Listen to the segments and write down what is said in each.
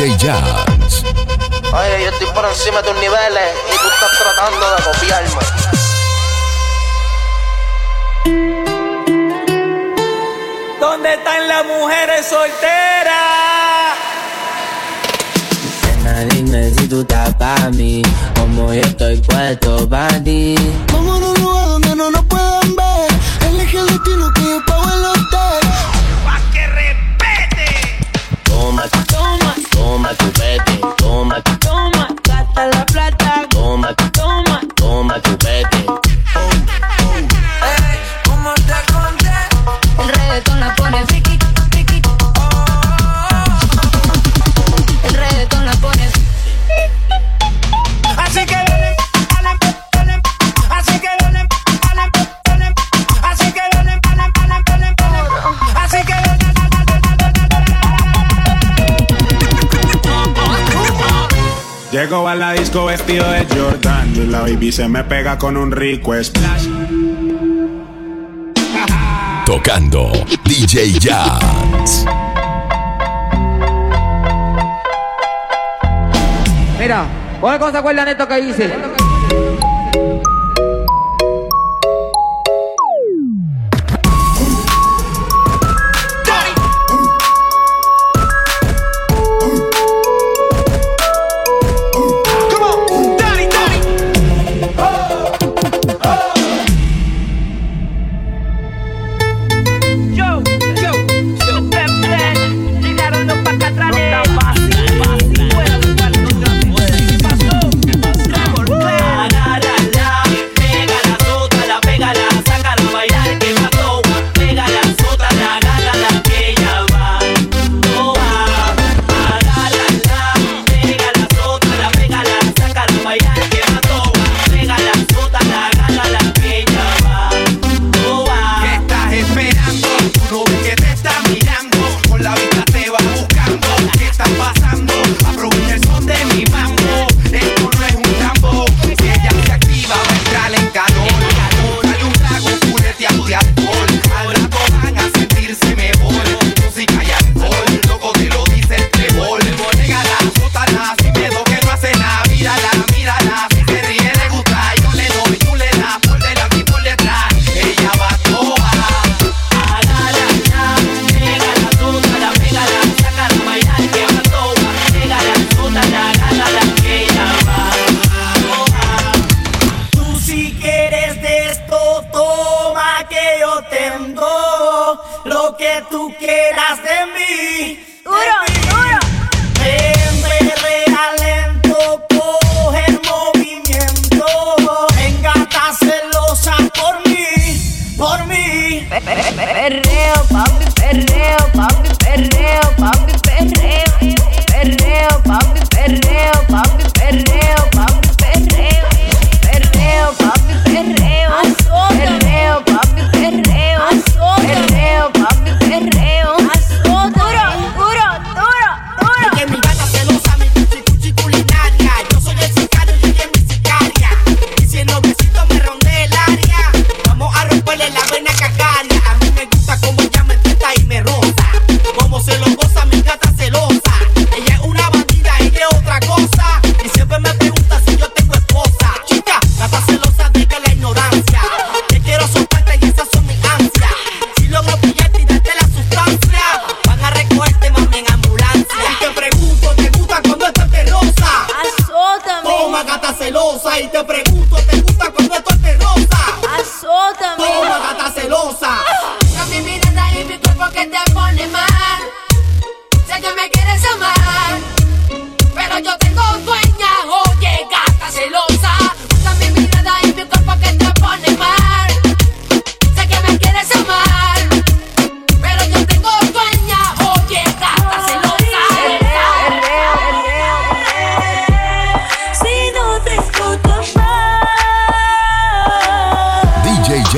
DJ Jazz. Oye, yo estoy por encima de tus niveles y tú estás tratando de copiarme. ¿Dónde están las mujeres solteras? Nena, dime si tú estás para mí, como yo estoy puesto para ti. Vamos a un lugar donde no nos puedan ver, elige el destino que yo Toma tu toma, toma, gata la Llego a la disco vestido de Jordan y la baby se me pega con un rico splash. Tocando DJ Jazz. Mira, ¿cuál cosa acuerdan de esto que hice?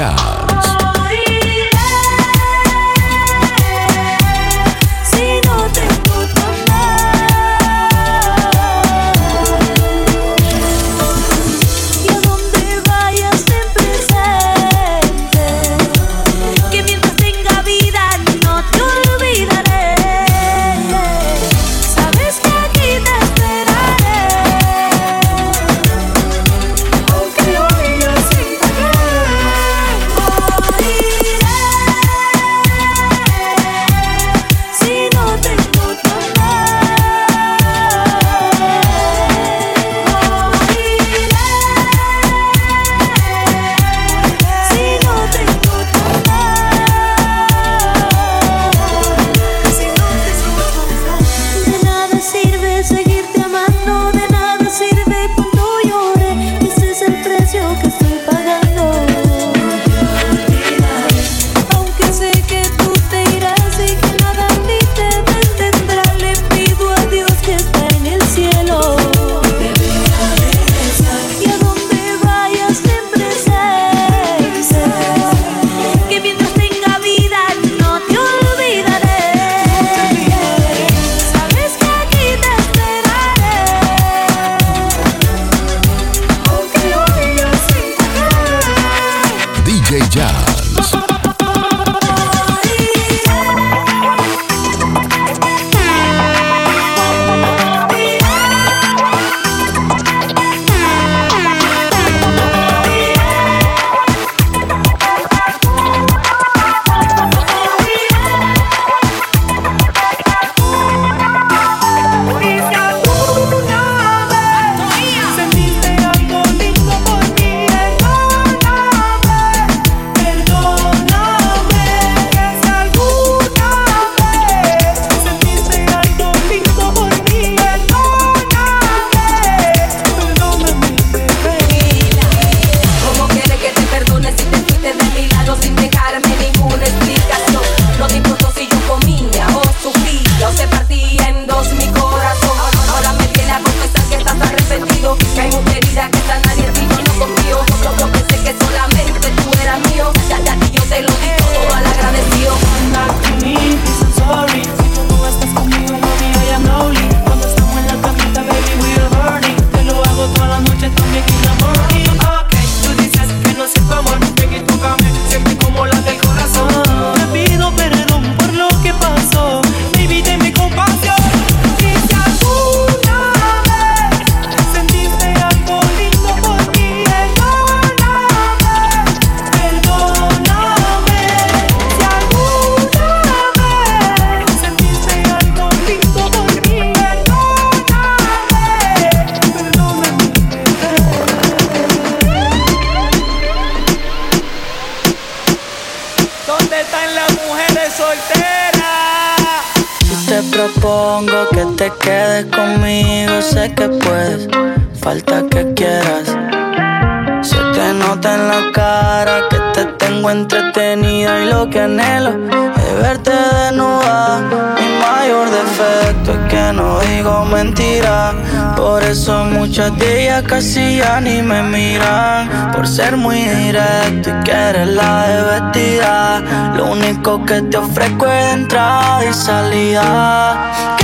H. en la cara que te tengo entretenida y lo que anhelo es verte desnuda. Mi mayor defecto es que no digo mentira, por eso muchas de ellas casi ya ni me miran. Por ser muy directo y que eres la de vestida, lo único que te ofrezco es entrada y salida.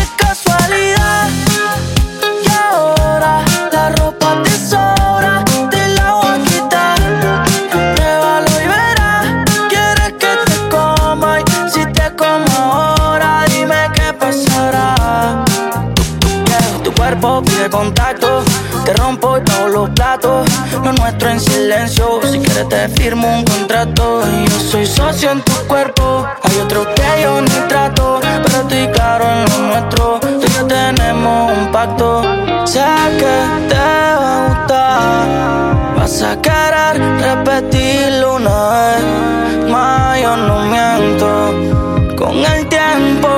Pide contacto, te rompo pago los platos. Lo nuestro en silencio, si quieres te firmo un contrato. Y yo soy socio en tu cuerpo, hay otro que yo ni trato. Pero estoy claro en lo nuestro, tú y yo tenemos un pacto. Sé que te va a gustar, vas a querer repetirlo una vez. Más yo no miento, con el tiempo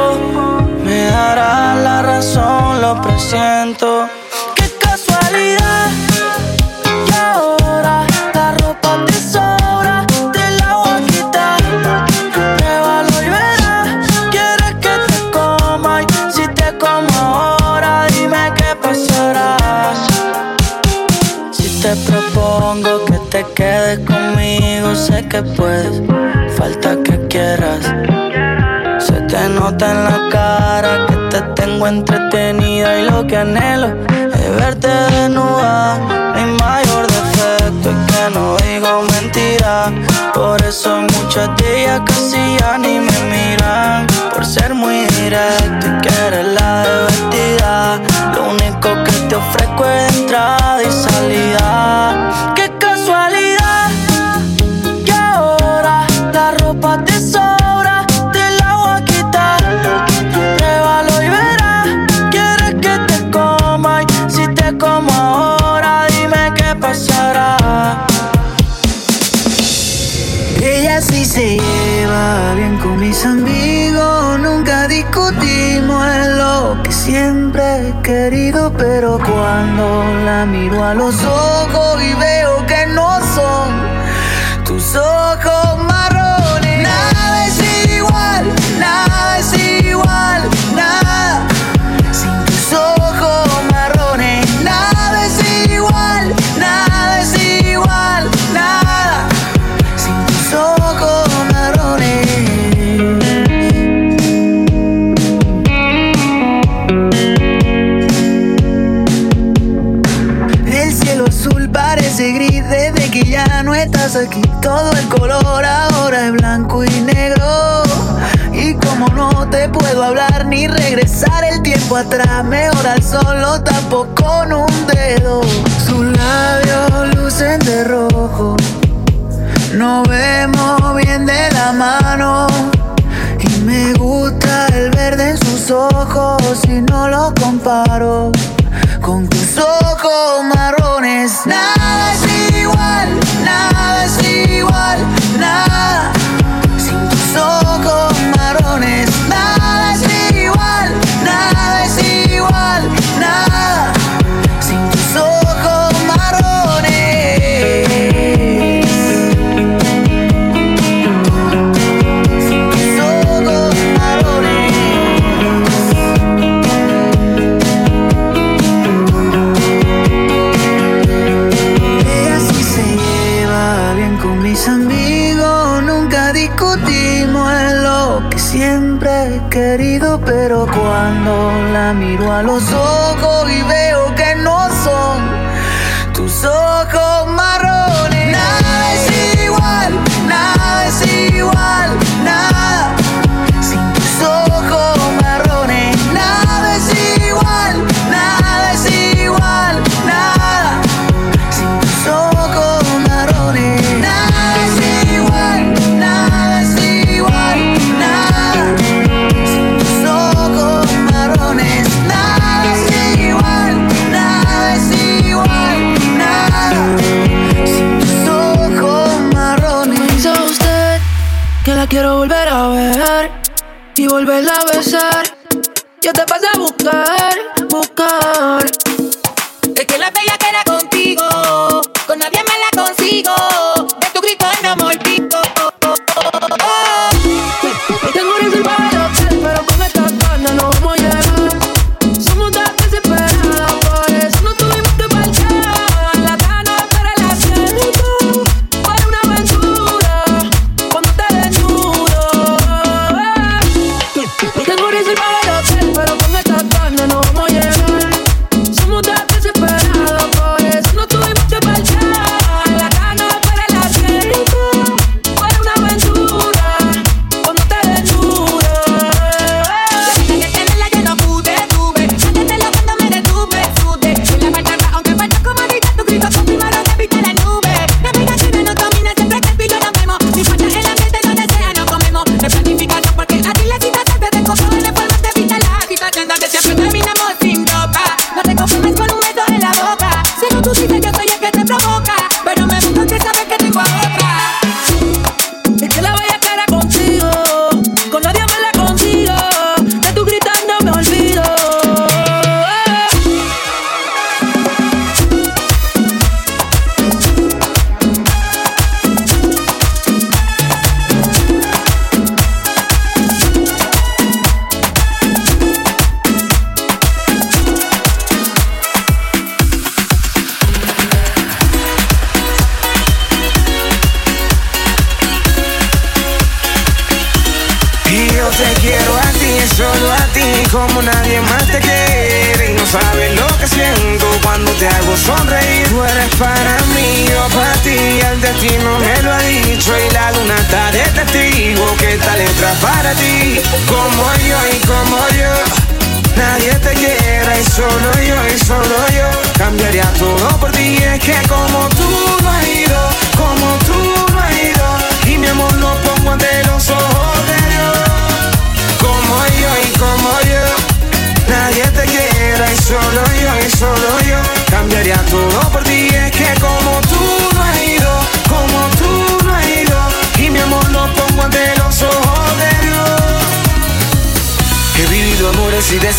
me dará la razón, lo presiento. Qué casualidad. Y ahora la ropa te sobra, te la voy a quitar. Pruébalo y verás. Quieres que te coma y si te como ahora, dime qué pasará. Si te propongo que te quedes conmigo, sé que puedes, falta que quieras. Se te nota en la cara entretenida y lo que anhelo es verte desnuda. Mi mayor defecto es que no digo mentira, por eso muchas de ellas casi ya ni me miran. Por ser muy directo y que eres la de vestida, lo único que te ofrezco es entrada y salida. Qué mis amigos, nunca discutimos en lo que siempre he querido, pero cuando la miro a los ojos y veo que no son tus ojos marrones, nada es igual, nada es igual, nada. Tiempo atrás, mejor al sol lo tapo con un dedo. Sus labios lucen de rojo. Nos vemos bien de la mano y me gusta el verde en sus ojos si no lo comparo con tus ojos marrones. Nada es igual, quiero volver a ver y volverla a besar. Yo te paso a buscar, buscar. Es que la bella queda contigo, con nadie me la consigo.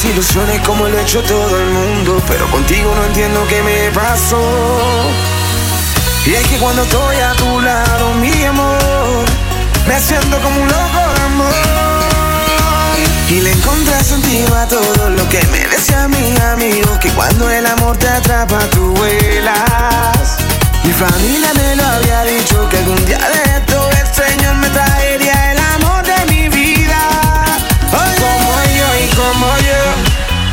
Desilusiones como lo ha hecho todo el mundo Pero contigo no entiendo qué me pasó. Y es que cuando estoy a tu lado, mi amor Me siento como un loco de amor. Y le encontré sentido a todo lo que me decía mi amigo Que cuando el amor te atrapa tú vuelas. Mi familia me lo había dicho que algún día de esto el Señor me traería el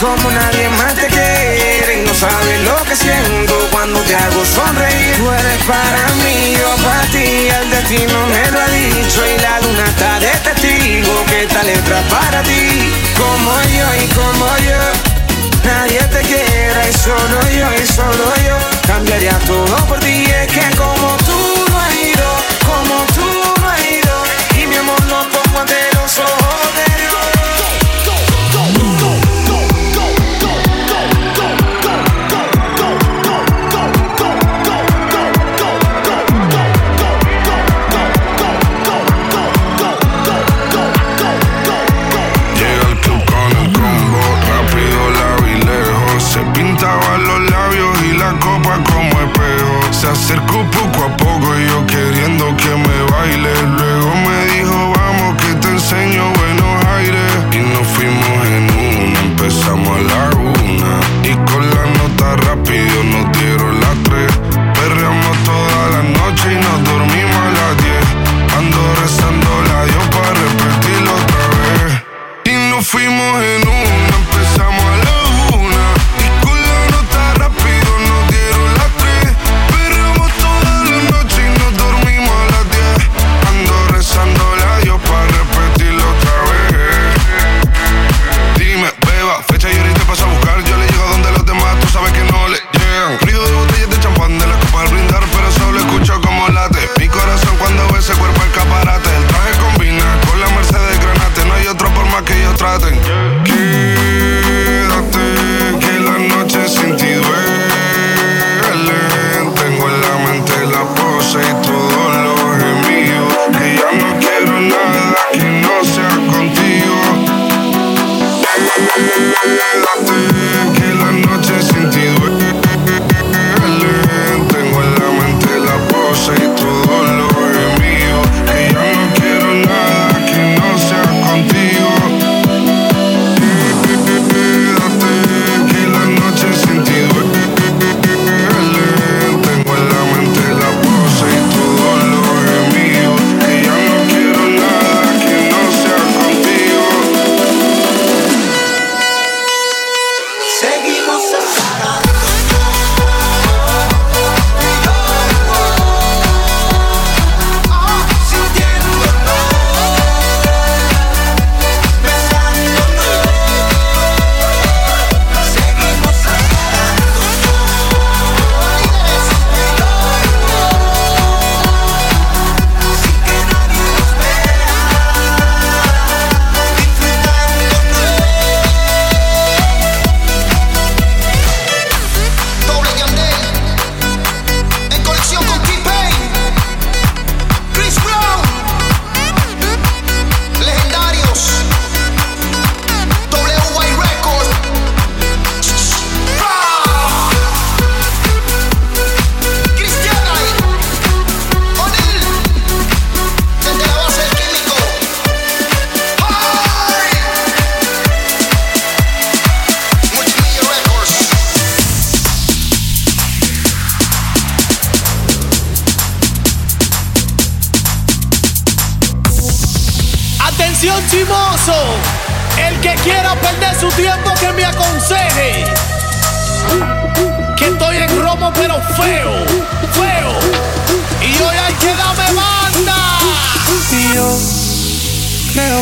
como nadie más te quiere. Y no sabes lo que siento cuando te hago sonreír. Tú eres para mí, yo para ti, el destino me lo ha dicho. Y la luna está de testigo que esta letra para ti. Como yo y como yo, nadie te quiera. Y solo yo y solo yo, cambiaría todo por ti. Es que como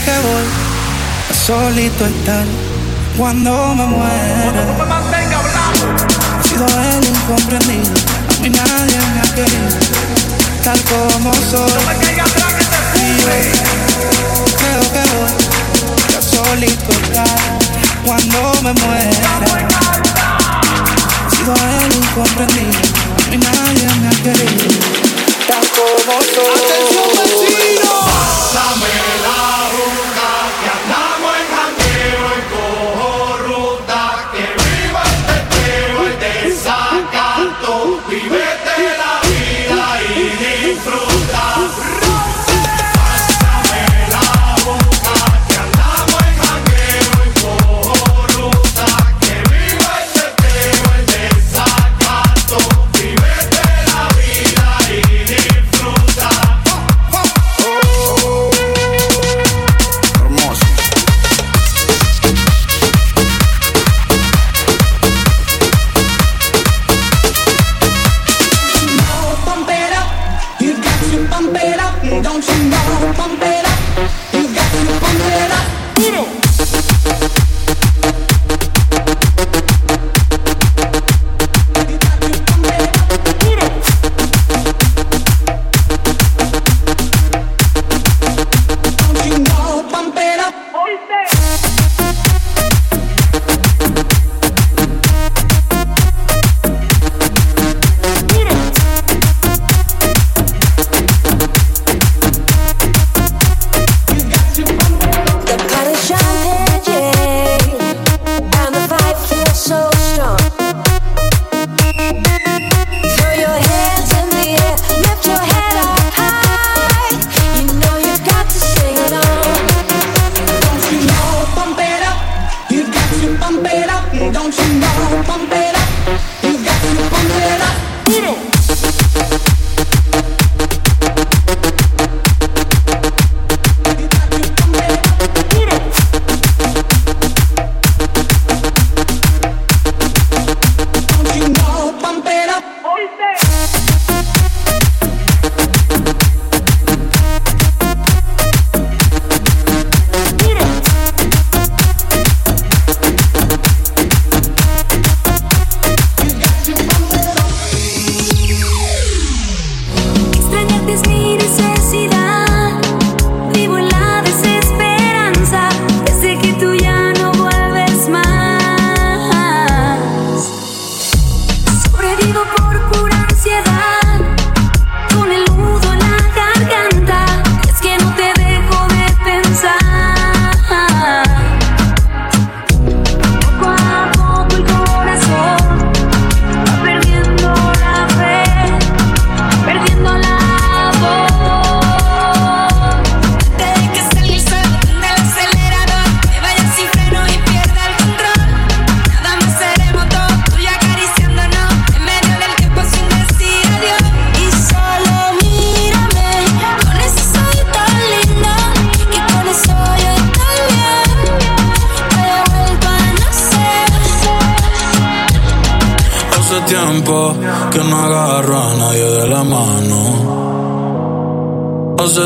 que voy a solito estar cuando me muera. No me mantenga hablando. He sido el incomprendido, a mí nadie me ha querido, tal como soy. No me caiga atrás que te cubre. Creo que voy a solito estar cuando me muera. He sido el incomprendido, a mí nadie me ha querido tan como soy. ¡Atención, vecino! Pásame la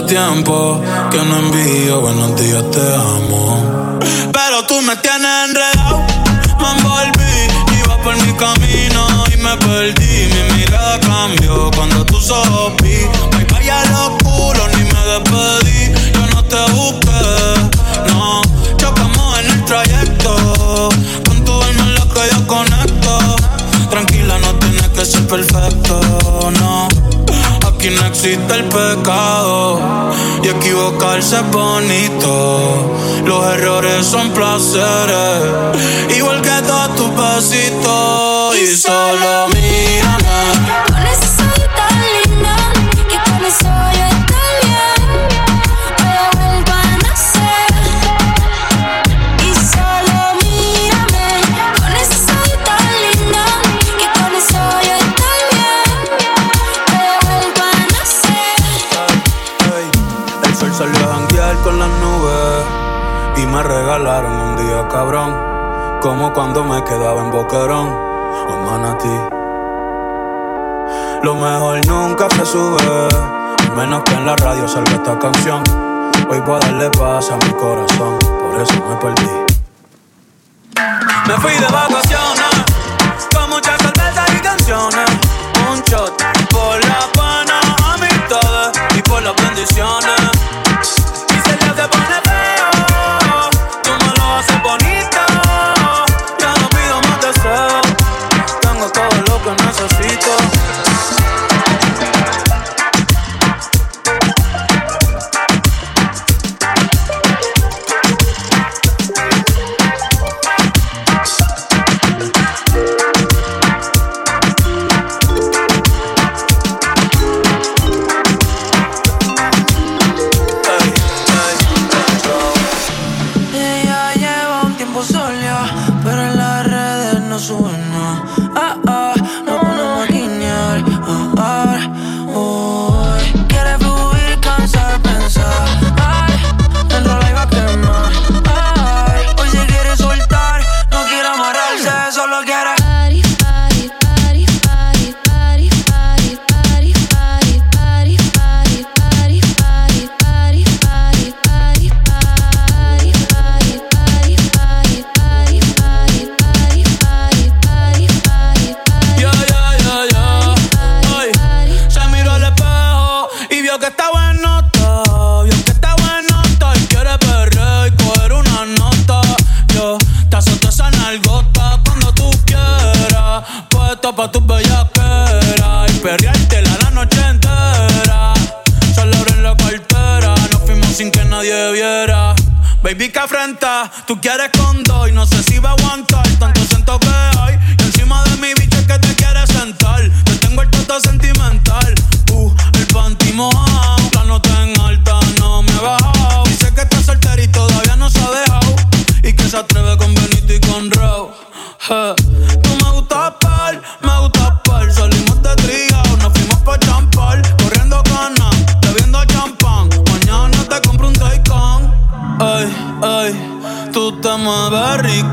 tiempo que no envío buenos días, te amo. Pero tú me tienes enredado, me envolví, iba por mi camino y me perdí. Mi mirada cambió cuando tú sopí. Me callé los culos, ni me despedí. Yo no te busqué, no. Chocamos en el trayecto, con tu alma en la que yo conecto. Tranquila, no tienes que ser perfecto, no. Aquí no existe el pecado y equivocarse es bonito. Los errores son placeres, igual que todos tus besitos y solo mírame. Quedaba en Boquerón o Manatí. Lo mejor nunca se sube, menos que en la radio salga esta canción. Hoy voy a darle paz a mi corazón, por eso me perdí. Me fui de vacaciones, con muchas cervezas y canciones. Un shot por las pa' tus bellaqueras y perreártela la noche entera. Solo en la cartera, nos fuimos sin que nadie viera. Baby, que afrenta, tú quieres con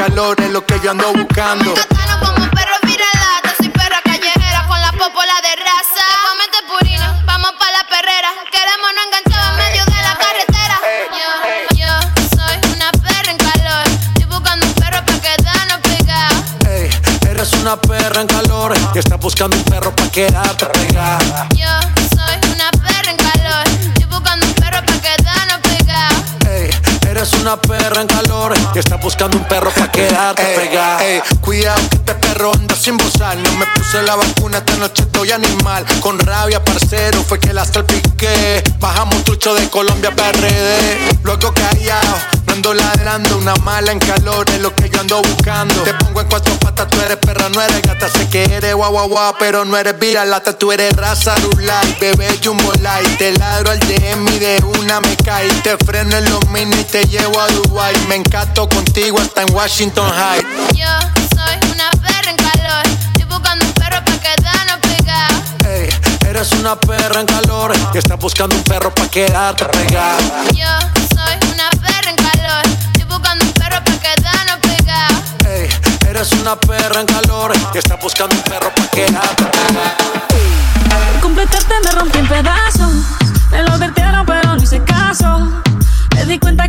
Calor es lo que yo ando buscando. como un perro viralata. Soy perra callejera con la popola de raza. Después mete purina, vamos pa' la perrera. Queremos no enganchar en medio de la carretera. Yo, yo soy una perra en calor. Estoy buscando un perro pa' quedarnos pegados. Ey, eres una perra en calor y estás buscando un perro pa' quedarte pegada. Yo soy una perra en calor. Estoy buscando un perro pa' quedarnos pegados. Ey, eres una perra en calor y estás buscando un perro pa' quedarte. Ey, cuidado que este perro anda sin bozar. No me puse la vacuna, esta noche estoy animal. Con rabia, parcero, fue que la salpiqué. Bajamos trucho de Colombia para RD. Luego callado, Ando ladrando, una mala en calor es lo que yo ando buscando. Te pongo en cuatro patas, tú eres perra, no eres gata. Sé que eres guau guau guau, pero no eres viralata. Tú eres raza rulay, bebé jumbo light. Te ladro al DM y de una me cae. Te freno en los mini y te llevo a Dubai. Me encanto contigo hasta en Washington High. Yo soy una perra en calor. Estoy buscando un perro para quedarnos pegados. Hey, eres una perra en calor y estás buscando un perro para quedarte pegada. Yo soy eres una perra en calor y estás buscando un perro pa' que Completarte me rompí en pedazos. Me lo advirtieron, pero no hice caso. Me di cuenta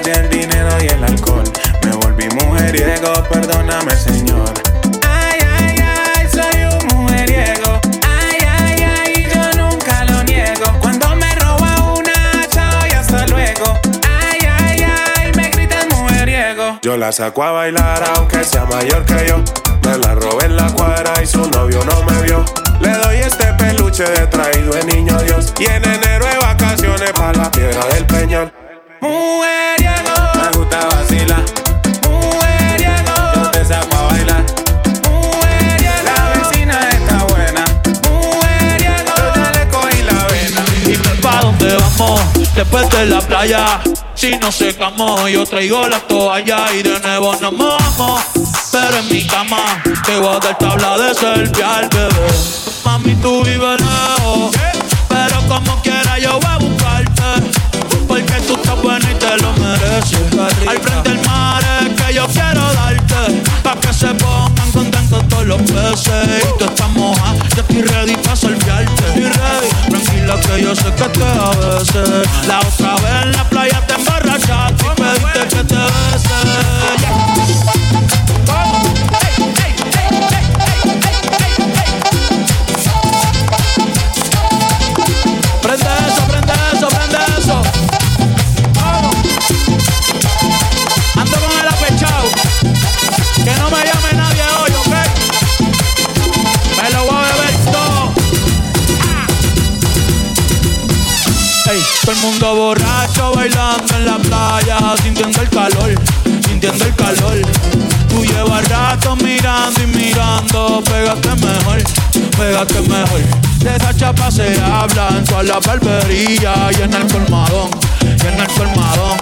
calle, el dinero y el alcohol. Me volví mujeriego, perdóname, señor. Ay, ay, ay, soy un mujeriego. Ay, ay, ay, yo nunca lo niego. Cuando me roba una, chao y hasta luego. Ay, ay, ay, me gritan mujeriego. Yo la saco a bailar aunque sea mayor que yo. Me la robé en la cuadra y su novio no me vio. Le doy este peluche de traído de niño Dios. Y en enero de vacaciones para la piedra del peñón. Mujer gusta vacilar. Mujeriego, yo te saco a bailar. Mujeriego, la vecina está buena. Mujeriego, yo ya le cogí la vena. Dime pa' dónde vamos, después de la playa. Si no secamos, yo traigo la toalla y de nuevo nos mojamos. Pero en mi cama te voy a dar tabla de selfie al bebé. Mami, tú vives lejos, pero como quiera yo voy a buscar. Porque tú estás buena y te lo mereces. Al frente del mar es que yo quiero darte. Pa' que se pongan contentos todos los peces. Y tú estás moja, yo estoy ready pa' salviarte. Estoy ready, tranquila que yo sé que te a veces. La otra vez en la playa te emborrachaste y pediste que te bese. Mundo borracho bailando en la playa, sintiendo el calor, sintiendo el calor. Tú llevas rato mirando y mirando, pégate mejor, pégate mejor. De esa chapa se habla en toda la barbería y en el colmadón, y en el colmadón.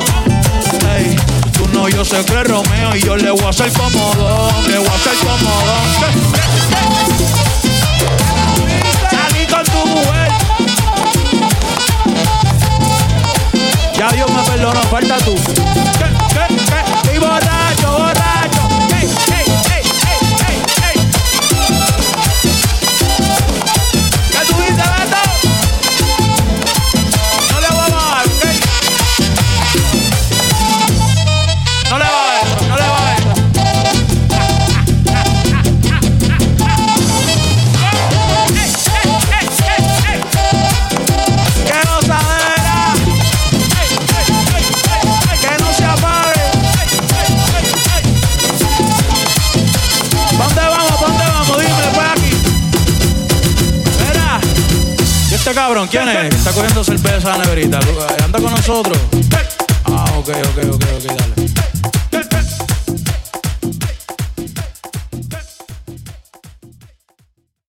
Ey, tú no, yo sé que Romeo y yo le voy a hacer comodón, le voy a hacer comodón. Ya Dios me perdonó, falta tú. ¿Qué, qué, qué? Estoy borracho, quién es? Está cogiendo cerveza en la neverita. ¿Anda con nosotros? Ah, ok, ok, ok.